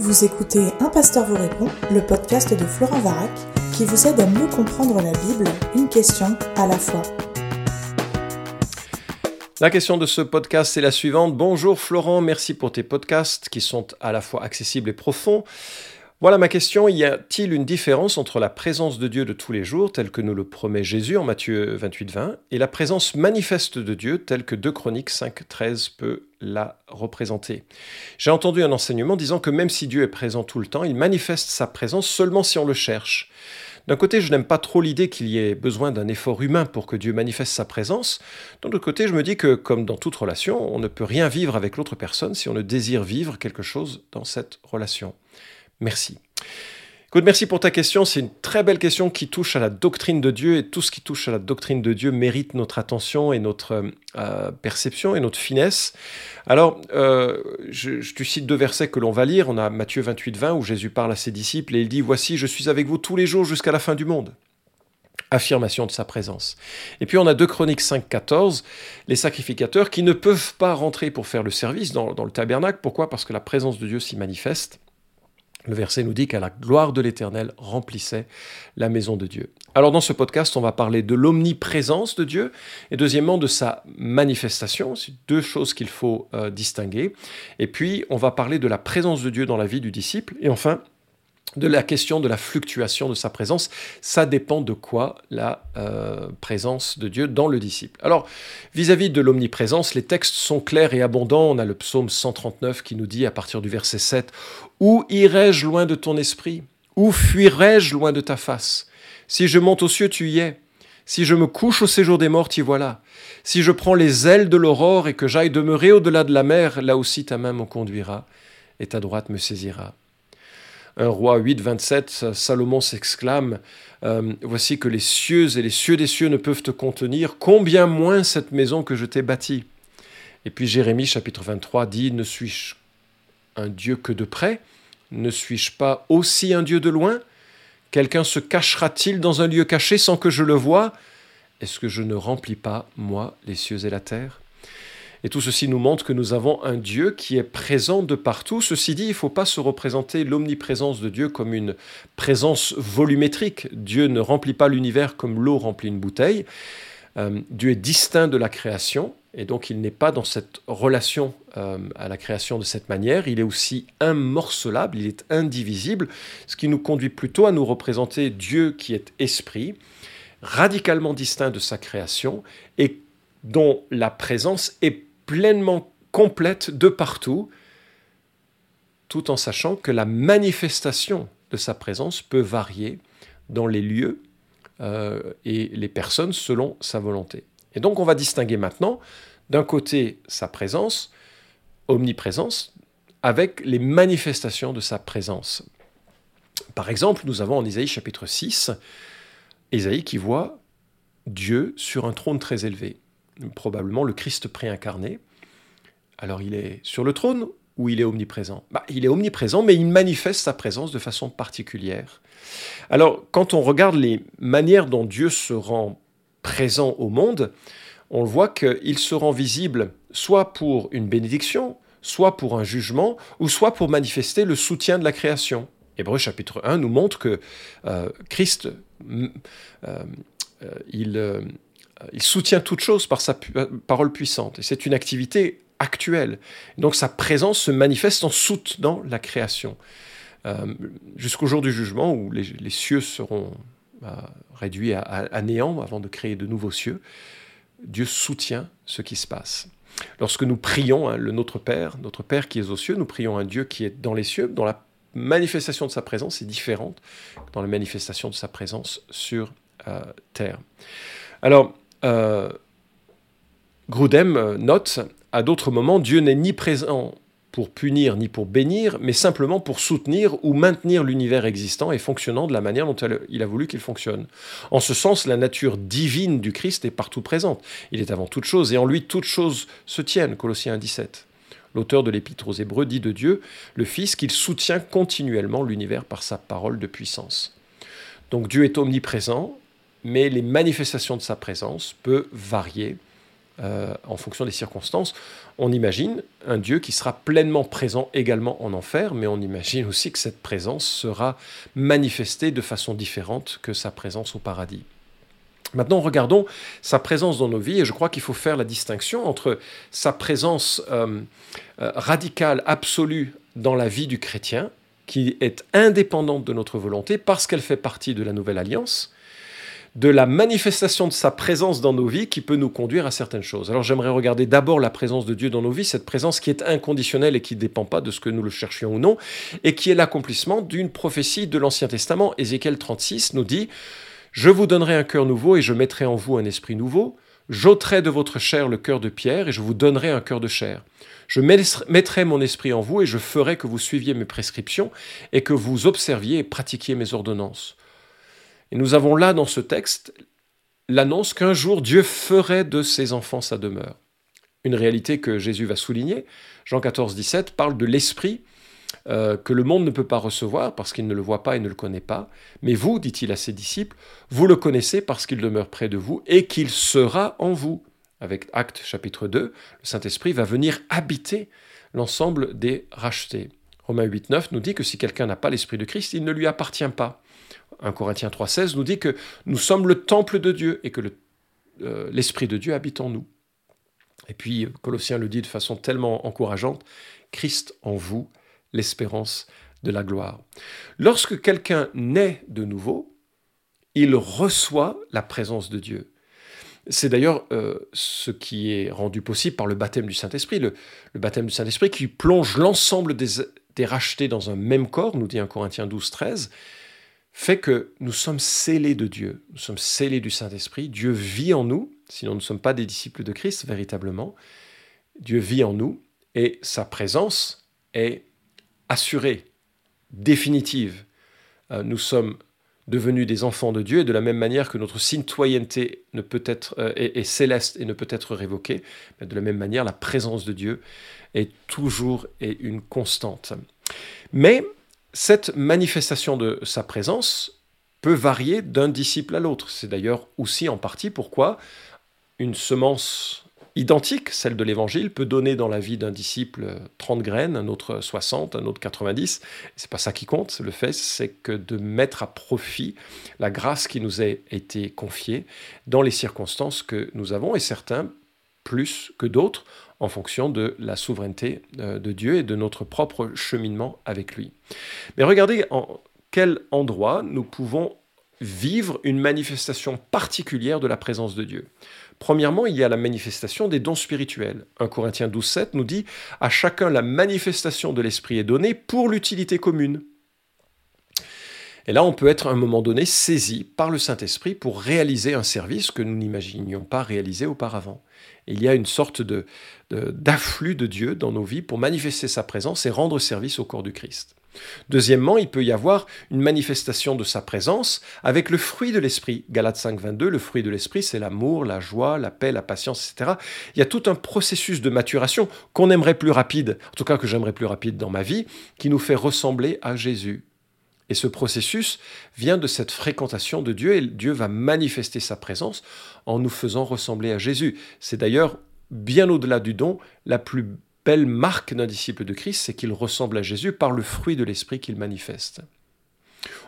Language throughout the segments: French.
Vous écoutez Un pasteur vous répond, le podcast de Florent Varac, qui vous aide à mieux comprendre la Bible, une question à la fois. La question de ce podcast est la suivante. Bonjour Florent, merci pour tes podcasts qui sont à la fois accessibles et profonds. Voilà ma question, y a-t-il une différence entre la présence de Dieu de tous les jours, telle que nous le promet Jésus en Matthieu 28, 20, et la présence manifeste de Dieu, telle que 2 Chroniques 5, 13 peut la représenter? J'ai entendu un enseignement disant que même si Dieu est présent tout le temps, il manifeste sa présence seulement si on le cherche. D'un côté, je n'aime pas trop l'idée qu'il y ait besoin d'un effort humain pour que Dieu manifeste sa présence. D'un autre côté, je me dis que, comme dans toute relation, on ne peut rien vivre avec l'autre personne si on ne désire vivre quelque chose dans cette relation. Merci. Écoute, merci pour ta question. C'est une très belle question qui touche à la doctrine de Dieu et tout ce qui touche à la doctrine de Dieu mérite notre attention et notre euh, perception et notre finesse. Alors, euh, je, je, te cite deux versets que l'on va lire. On a Matthieu 28, 20 où Jésus parle à ses disciples et il dit Voici, je suis avec vous tous les jours jusqu'à la fin du monde affirmation de sa présence. Et puis on a 2 Chroniques 5, 14, les sacrificateurs qui ne peuvent pas rentrer pour faire le service dans le tabernacle. Pourquoi? Parce que la présence de Dieu s'y manifeste. Le verset nous dit qu'à la gloire de l'Éternel remplissait la maison de Dieu. Alors dans ce podcast, on va parler de l'omniprésence de Dieu et deuxièmement de sa manifestation. C'est deux choses qu'il faut euh, distinguer. Et puis on va parler de la présence de Dieu dans la vie du disciple. Et enfin, de la question de la fluctuation de sa présence. Ça dépend de quoi la euh, présence de Dieu dans le disciple. Alors, vis-à-vis de l'omniprésence, les textes sont clairs et abondants. On a le psaume 139 qui nous dit à partir du verset 7, Où irai-je loin de ton esprit? Où fuirai-je loin de ta face? Si je monte aux cieux, tu y es. Si je me couche au séjour des morts, y voilà. Si je prends les ailes de l'aurore et que j'aille demeurer au-delà de la mer, là aussi ta main me conduira et ta droite me saisira. 1 roi 8, 27, Salomon s'exclame euh, Voici que les cieux et les cieux des cieux ne peuvent te contenir, combien moins cette maison que je t'ai bâtie? Et puis Jérémie chapitre 23 dit Ne suis-je un Dieu que de près? Ne suis-je pas aussi un Dieu de loin? Quelqu'un se cachera-t-il dans un lieu caché sans que je le voie? Est-ce que je ne remplis pas, moi, les cieux et la terre? Et tout ceci nous montre que nous avons un Dieu qui est présent de partout. Ceci dit, il ne faut pas se représenter l'omniprésence de Dieu comme une présence volumétrique. Dieu ne remplit pas l'univers comme l'eau remplit une bouteille. Euh, Dieu est distinct de la création, et donc il n'est pas dans cette relation euh, à la création de cette manière. Il est aussi immorcelable, il est indivisible, ce qui nous conduit plutôt à nous représenter Dieu qui est esprit, radicalement distinct de sa création, et dont la présence est pleinement complète de partout, tout en sachant que la manifestation de sa présence peut varier dans les lieux euh, et les personnes selon sa volonté. Et donc on va distinguer maintenant d'un côté sa présence, omniprésence, avec les manifestations de sa présence. Par exemple, nous avons en Isaïe chapitre 6, Isaïe qui voit Dieu sur un trône très élevé probablement le Christ préincarné. Alors il est sur le trône ou il est omniprésent? Bah, Il est omniprésent, mais il manifeste sa présence de façon particulière. Alors quand on regarde les manières dont Dieu se rend présent au monde, on voit qu'il se rend visible soit pour une bénédiction, soit pour un jugement, ou soit pour manifester le soutien de la création. Hébreu chapitre 1 nous montre que euh, Christ, euh, euh, il il soutient toute chose par sa euh, parole puissante. Et c'est une activité actuelle. Donc sa présence se manifeste en soutenant la création. Euh, jusqu'au jour du jugement où les, cieux seront réduits à, néant avant de créer de nouveaux cieux, Dieu soutient ce qui se passe. Lorsque nous prions hein, le Notre Père, notre Père qui est aux cieux, nous prions un Dieu qui est dans les cieux, dont la manifestation de sa présence est différente dans la manifestation de sa présence sur terre. Alors, euh, Grudem note, à d'autres moments, Dieu n'est ni présent pour punir ni pour bénir, mais simplement pour soutenir ou maintenir l'univers existant et fonctionnant de la manière dont il a voulu qu'il fonctionne. En ce sens, la nature divine du Christ est partout présente. Il est avant toute chose, et en lui toutes choses se tiennent. Colossiens 17. L'auteur de l'Épître aux Hébreux dit de Dieu, le Fils, qu'il soutient continuellement l'univers par sa parole de puissance. Donc Dieu est omniprésent, mais les manifestations de sa présence peuvent varier euh, en fonction des circonstances. On imagine un Dieu qui sera pleinement présent également en enfer, mais on imagine aussi que cette présence sera manifestée de façon différente que sa présence au paradis. Maintenant, regardons sa présence dans nos vies, et je crois qu'il faut faire la distinction entre sa présence euh, euh, radicale, absolue dans la vie du chrétien, qui est indépendante de notre volonté parce qu'elle fait partie de la nouvelle alliance, de la manifestation de sa présence dans nos vies qui peut nous conduire à certaines choses. Alors j'aimerais regarder d'abord la présence de Dieu dans nos vies, cette présence qui est inconditionnelle et qui ne dépend pas de ce que nous le cherchions ou non, et qui est l'accomplissement d'une prophétie de l'Ancien Testament. Ézéchiel 36 nous dit je vous donnerai un cœur nouveau et je mettrai en vous un esprit nouveau. J'ôterai de votre chair le cœur de pierre et je vous donnerai un cœur de chair. Je mettrai mon esprit en vous et je ferai que vous suiviez mes prescriptions et que vous observiez et pratiquiez mes ordonnances. Et nous avons là dans ce texte l'annonce qu'un jour Dieu ferait de ses enfants sa demeure. Une réalité que Jésus va souligner. Jean 14, 17 parle de l'esprit euh, que le monde ne peut pas recevoir parce qu'il ne le voit pas et ne le connaît pas. Mais vous, dit-il à ses disciples, vous le connaissez parce qu'il demeure près de vous et qu'il sera en vous. Avec Acte chapitre 2, le Saint-Esprit va venir habiter l'ensemble des rachetés. Romains 8, 9 nous dit que si quelqu'un n'a pas l'Esprit de Christ, il ne lui appartient pas. 1 Corinthiens 3, 16 nous dit que nous sommes le temple de Dieu et que euh, l'Esprit de Dieu habite en nous. Et puis Colossiens le dit de façon tellement encourageante, Christ en vous, l'espérance de la gloire. Lorsque quelqu'un naît de nouveau, il reçoit la présence de Dieu. C'est d'ailleurs euh, ce qui est rendu possible par le baptême du Saint-Esprit, le, baptême du Saint-Esprit qui plonge l'ensemble des, des, rachetés dans un même corps, nous dit 1 Corinthiens 12, 13, fait que nous sommes scellés de Dieu, nous sommes scellés du Saint-Esprit, Dieu vit en nous, sinon nous ne sommes pas des disciples de Christ véritablement, Dieu vit en nous et sa présence est assurée, définitive. Euh, nous sommes devenus des enfants de Dieu et de la même manière que notre citoyenneté ne peut être, euh, est, céleste et ne peut être révoquée, de la même manière la présence de Dieu est toujours et une constante. Mais cette manifestation de sa présence peut varier d'un disciple à l'autre. C'est d'ailleurs aussi en partie pourquoi une semence identique, celle de l'évangile, peut donner dans la vie d'un disciple 30 graines, un autre 60, un autre 90. C'est pas ça qui compte. Le fait, c'est que de mettre à profit la grâce qui nous a été confiée dans les circonstances que nous avons, et certains plus que d'autres, en fonction de la souveraineté euh, de Dieu et de notre propre cheminement avec lui. Mais regardez en quel endroit nous pouvons vivre une manifestation particulière de la présence de Dieu. Premièrement, il y a la manifestation des dons spirituels. 1 Corinthiens 12, 7 nous dit À chacun la manifestation de l'Esprit est donnée pour l'utilité commune. Et là, on peut être à un moment donné saisi par le Saint-Esprit pour réaliser un service que nous n'imaginions pas réaliser auparavant. il y a une sorte de, d'afflux de Dieu dans nos vies pour manifester sa présence et rendre service au corps du Christ. Deuxièmement, il peut y avoir une manifestation de sa présence avec le fruit de l'esprit. Galates 5, 22, le fruit de l'esprit, c'est l'amour, la joie, la paix, la patience, etc. Il y a tout un processus de maturation qu'on aimerait plus rapide, en tout cas que j'aimerais plus rapide dans ma vie, qui nous fait ressembler à Jésus. Et ce processus vient de cette fréquentation de Dieu et Dieu va manifester sa présence en nous faisant ressembler à Jésus. C'est d'ailleurs bien au-delà du don la plus belle marque d'un disciple de Christ, c'est qu'il ressemble à Jésus par le fruit de l'esprit qu'il manifeste.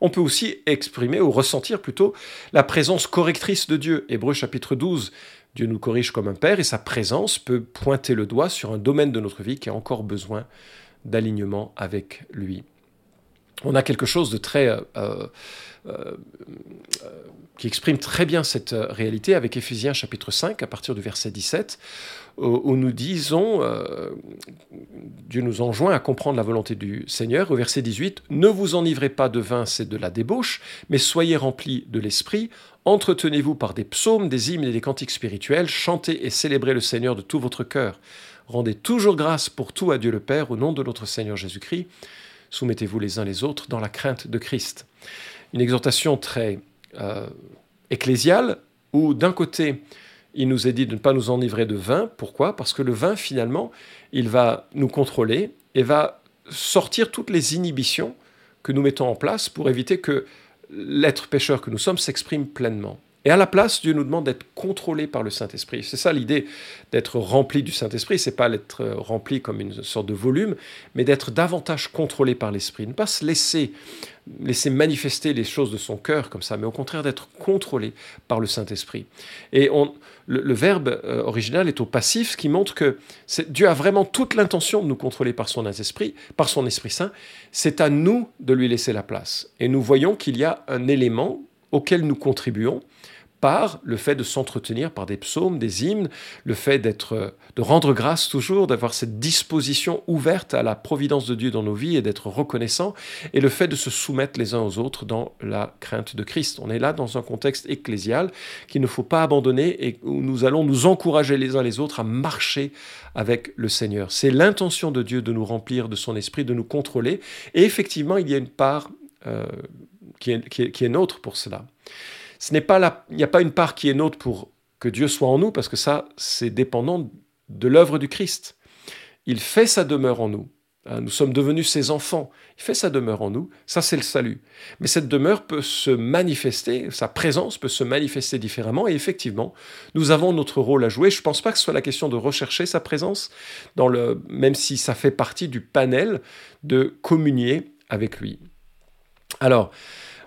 On peut aussi exprimer ou ressentir plutôt la présence correctrice de Dieu. Hébreu chapitre 12, Dieu nous corrige comme un père et sa présence peut pointer le doigt sur un domaine de notre vie qui a encore besoin d'alignement avec lui. On a quelque chose de très euh, euh, euh, qui exprime très bien cette réalité avec Éphésiens chapitre 5 à partir du verset 17 où nous disons, Dieu nous enjoint à comprendre la volonté du Seigneur. Au verset 18, Ne vous enivrez pas de vin, c'est de la débauche, mais soyez remplis de l'Esprit, entretenez-vous par des psaumes, des hymnes et des cantiques spirituels, chantez et célébrez le Seigneur de tout votre cœur. Rendez toujours grâce pour tout à Dieu le Père, au nom de notre Seigneur Jésus-Christ. Soumettez-vous les uns les autres dans la crainte de Christ. Une exhortation très euh, ecclésiale, où d'un côté, il nous est dit de ne pas nous enivrer de vin. Pourquoi? Parce que le vin, finalement, il va nous contrôler et va sortir toutes les inhibitions que nous mettons en place pour éviter que l'être pécheur que nous sommes s'exprime pleinement. Et à la place, Dieu nous demande d'être contrôlé par le Saint-Esprit. C'est ça l'idée d'être rempli du Saint-Esprit. C'est pas d'être rempli comme une sorte de volume, mais d'être davantage contrôlé par l'Esprit. Ne pas se laisser laisser manifester les choses de son cœur comme ça, mais au contraire d'être contrôlé par le Saint-Esprit. Et le, verbe euh, original est au passif, ce qui montre que Dieu a vraiment toute l'intention de nous contrôler par son Esprit, par son Esprit Saint. C'est à nous de lui laisser la place. Et nous voyons qu'il y a un élément auquel nous contribuons, par le fait de s'entretenir par des psaumes, des hymnes, le fait d'être, de rendre grâce toujours, d'avoir cette disposition ouverte à la providence de Dieu dans nos vies et d'être reconnaissant, et le fait de se soumettre les uns aux autres dans la crainte de Christ. On est là dans un contexte ecclésial qu'il ne faut pas abandonner et où nous allons nous encourager les uns les autres à marcher avec le Seigneur. C'est l'intention de Dieu de nous remplir de son esprit, de nous contrôler, et effectivement, il y a une part euh, qui, est, qui est nôtre pour cela ce n'est pas il n'y a pas une part qui est nôtre pour que Dieu soit en nous, parce que ça, c'est dépendant de l'œuvre du Christ. Il fait sa demeure en nous. Hein, nous sommes devenus ses enfants. Il fait sa demeure en nous. Ça, c'est le salut. Mais cette demeure peut se manifester, sa présence peut se manifester différemment. Et effectivement, nous avons notre rôle à jouer. Je ne pense pas que ce soit la question de rechercher sa présence, dans le, même si ça fait partie du panel de communier avec lui. Alors,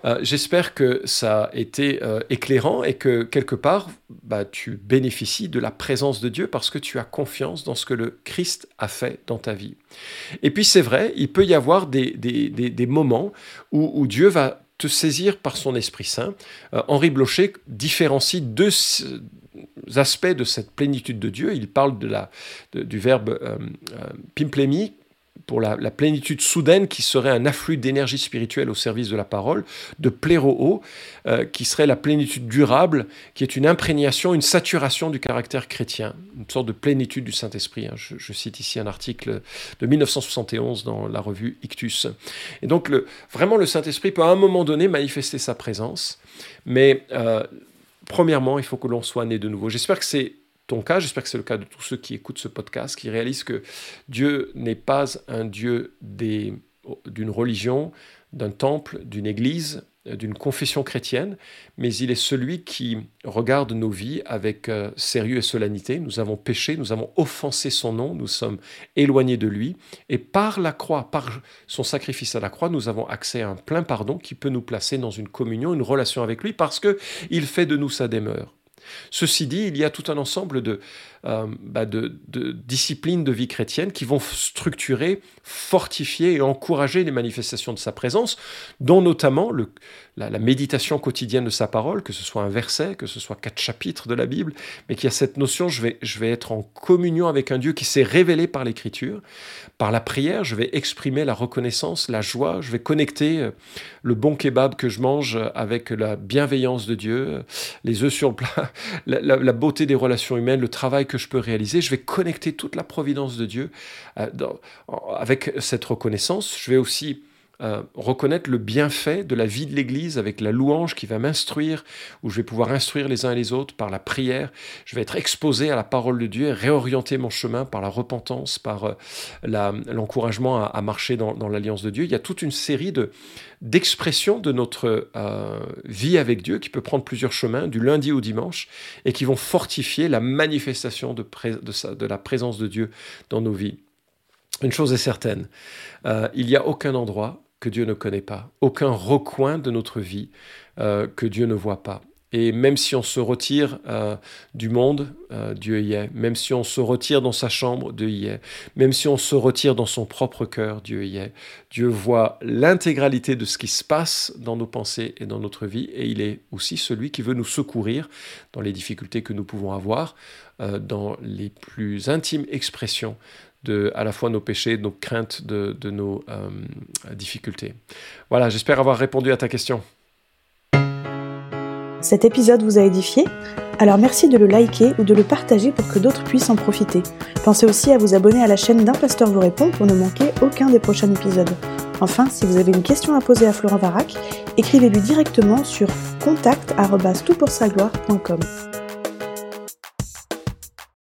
euh, j'espère que ça a été euh, éclairant et que quelque part, bah, tu bénéficies de la présence de Dieu parce que tu as confiance dans ce que le Christ a fait dans ta vie. Et puis c'est vrai, il peut y avoir des, moments où, Dieu va te saisir par son Esprit Saint. Euh, Henri Blocher différencie deux aspects de cette plénitude de Dieu. Il parle de la, du verbe euh, pour la, plénitude soudaine qui serait un afflux d'énergie spirituelle au service de la parole, de pléro euh, qui serait la plénitude durable, qui est une imprégnation, une saturation du caractère chrétien, une sorte de plénitude du Saint-Esprit. Hein. Je, cite ici un article de 1971 dans la revue Ictus. Et donc le, vraiment le Saint-Esprit peut à un moment donné manifester sa présence, mais euh, premièrement, il faut que l'on soit né de nouveau. J'espère que c'est ton cas, j'espère que c'est le cas de tous ceux qui écoutent ce podcast, qui réalisent que Dieu n'est pas un Dieu d'une religion, d'un temple, d'une église, d'une confession chrétienne, mais il est celui qui regarde nos vies avec euh, sérieux et solennité. Nous avons péché, nous avons offensé son nom, nous sommes éloignés de lui, et par la croix, par son sacrifice à la croix, nous avons accès à un plein pardon qui peut nous placer dans une communion, une relation avec lui, parce que il fait de nous sa demeure. Ceci dit, il y a tout un ensemble de, euh, bah, de, disciplines de vie chrétienne qui vont structurer, fortifier et encourager les manifestations de sa présence, dont notamment la, méditation quotidienne de sa parole, que ce soit un verset, que ce soit quatre chapitres de la Bible, mais qui a cette notion, je vais, je vais être en communion avec un Dieu qui s'est révélé par l'Écriture. Par la prière, je vais exprimer la reconnaissance, la joie, je vais connecter euh, le bon kebab que je mange avec la bienveillance de Dieu, les œufs sur le plat, la, beauté des relations humaines, le travail que je peux réaliser, je vais connecter toute la providence de Dieu euh, avec cette reconnaissance. Je vais aussi euh, reconnaître le bienfait de la vie de l'Église avec la louange qui va m'instruire, où je vais pouvoir instruire les uns et les autres par la prière. Je vais être exposé à la parole de Dieu et réorienter mon chemin par la repentance, par euh, l'encouragement à, marcher dans, l'alliance de Dieu. Il y a toute une série de d'expressions de notre euh, vie avec Dieu qui peut prendre plusieurs chemins, du lundi au dimanche, et qui vont fortifier la manifestation de la présence de Dieu dans nos vies. Une chose est certaine, il n'y a aucun endroit que Dieu ne connaît pas, aucun recoin de notre vie euh, que Dieu ne voit pas. Et même si on se retire euh, du monde, euh, Dieu y est. Même si on se retire dans sa chambre, Dieu y est. Même si on se retire dans son propre cœur, Dieu y est. Dieu voit l'intégralité de ce qui se passe dans nos pensées et dans notre vie. Et il est aussi celui qui veut nous secourir dans les difficultés que nous pouvons avoir, dans les plus intimes expressions de à la fois nos péchés, nos craintes, de, nos euh, difficultés. Voilà, j'espère avoir répondu à ta question. Cet épisode vous a édifié? Alors merci de le liker ou de le partager pour que d'autres puissent en profiter. Pensez aussi à vous abonner à la chaîne d'un pasteur vous répond pour ne manquer aucun des prochains épisodes. Enfin, si vous avez une question à poser à Florent Varac, écrivez-lui directement sur contact.toutpoursagloire.com.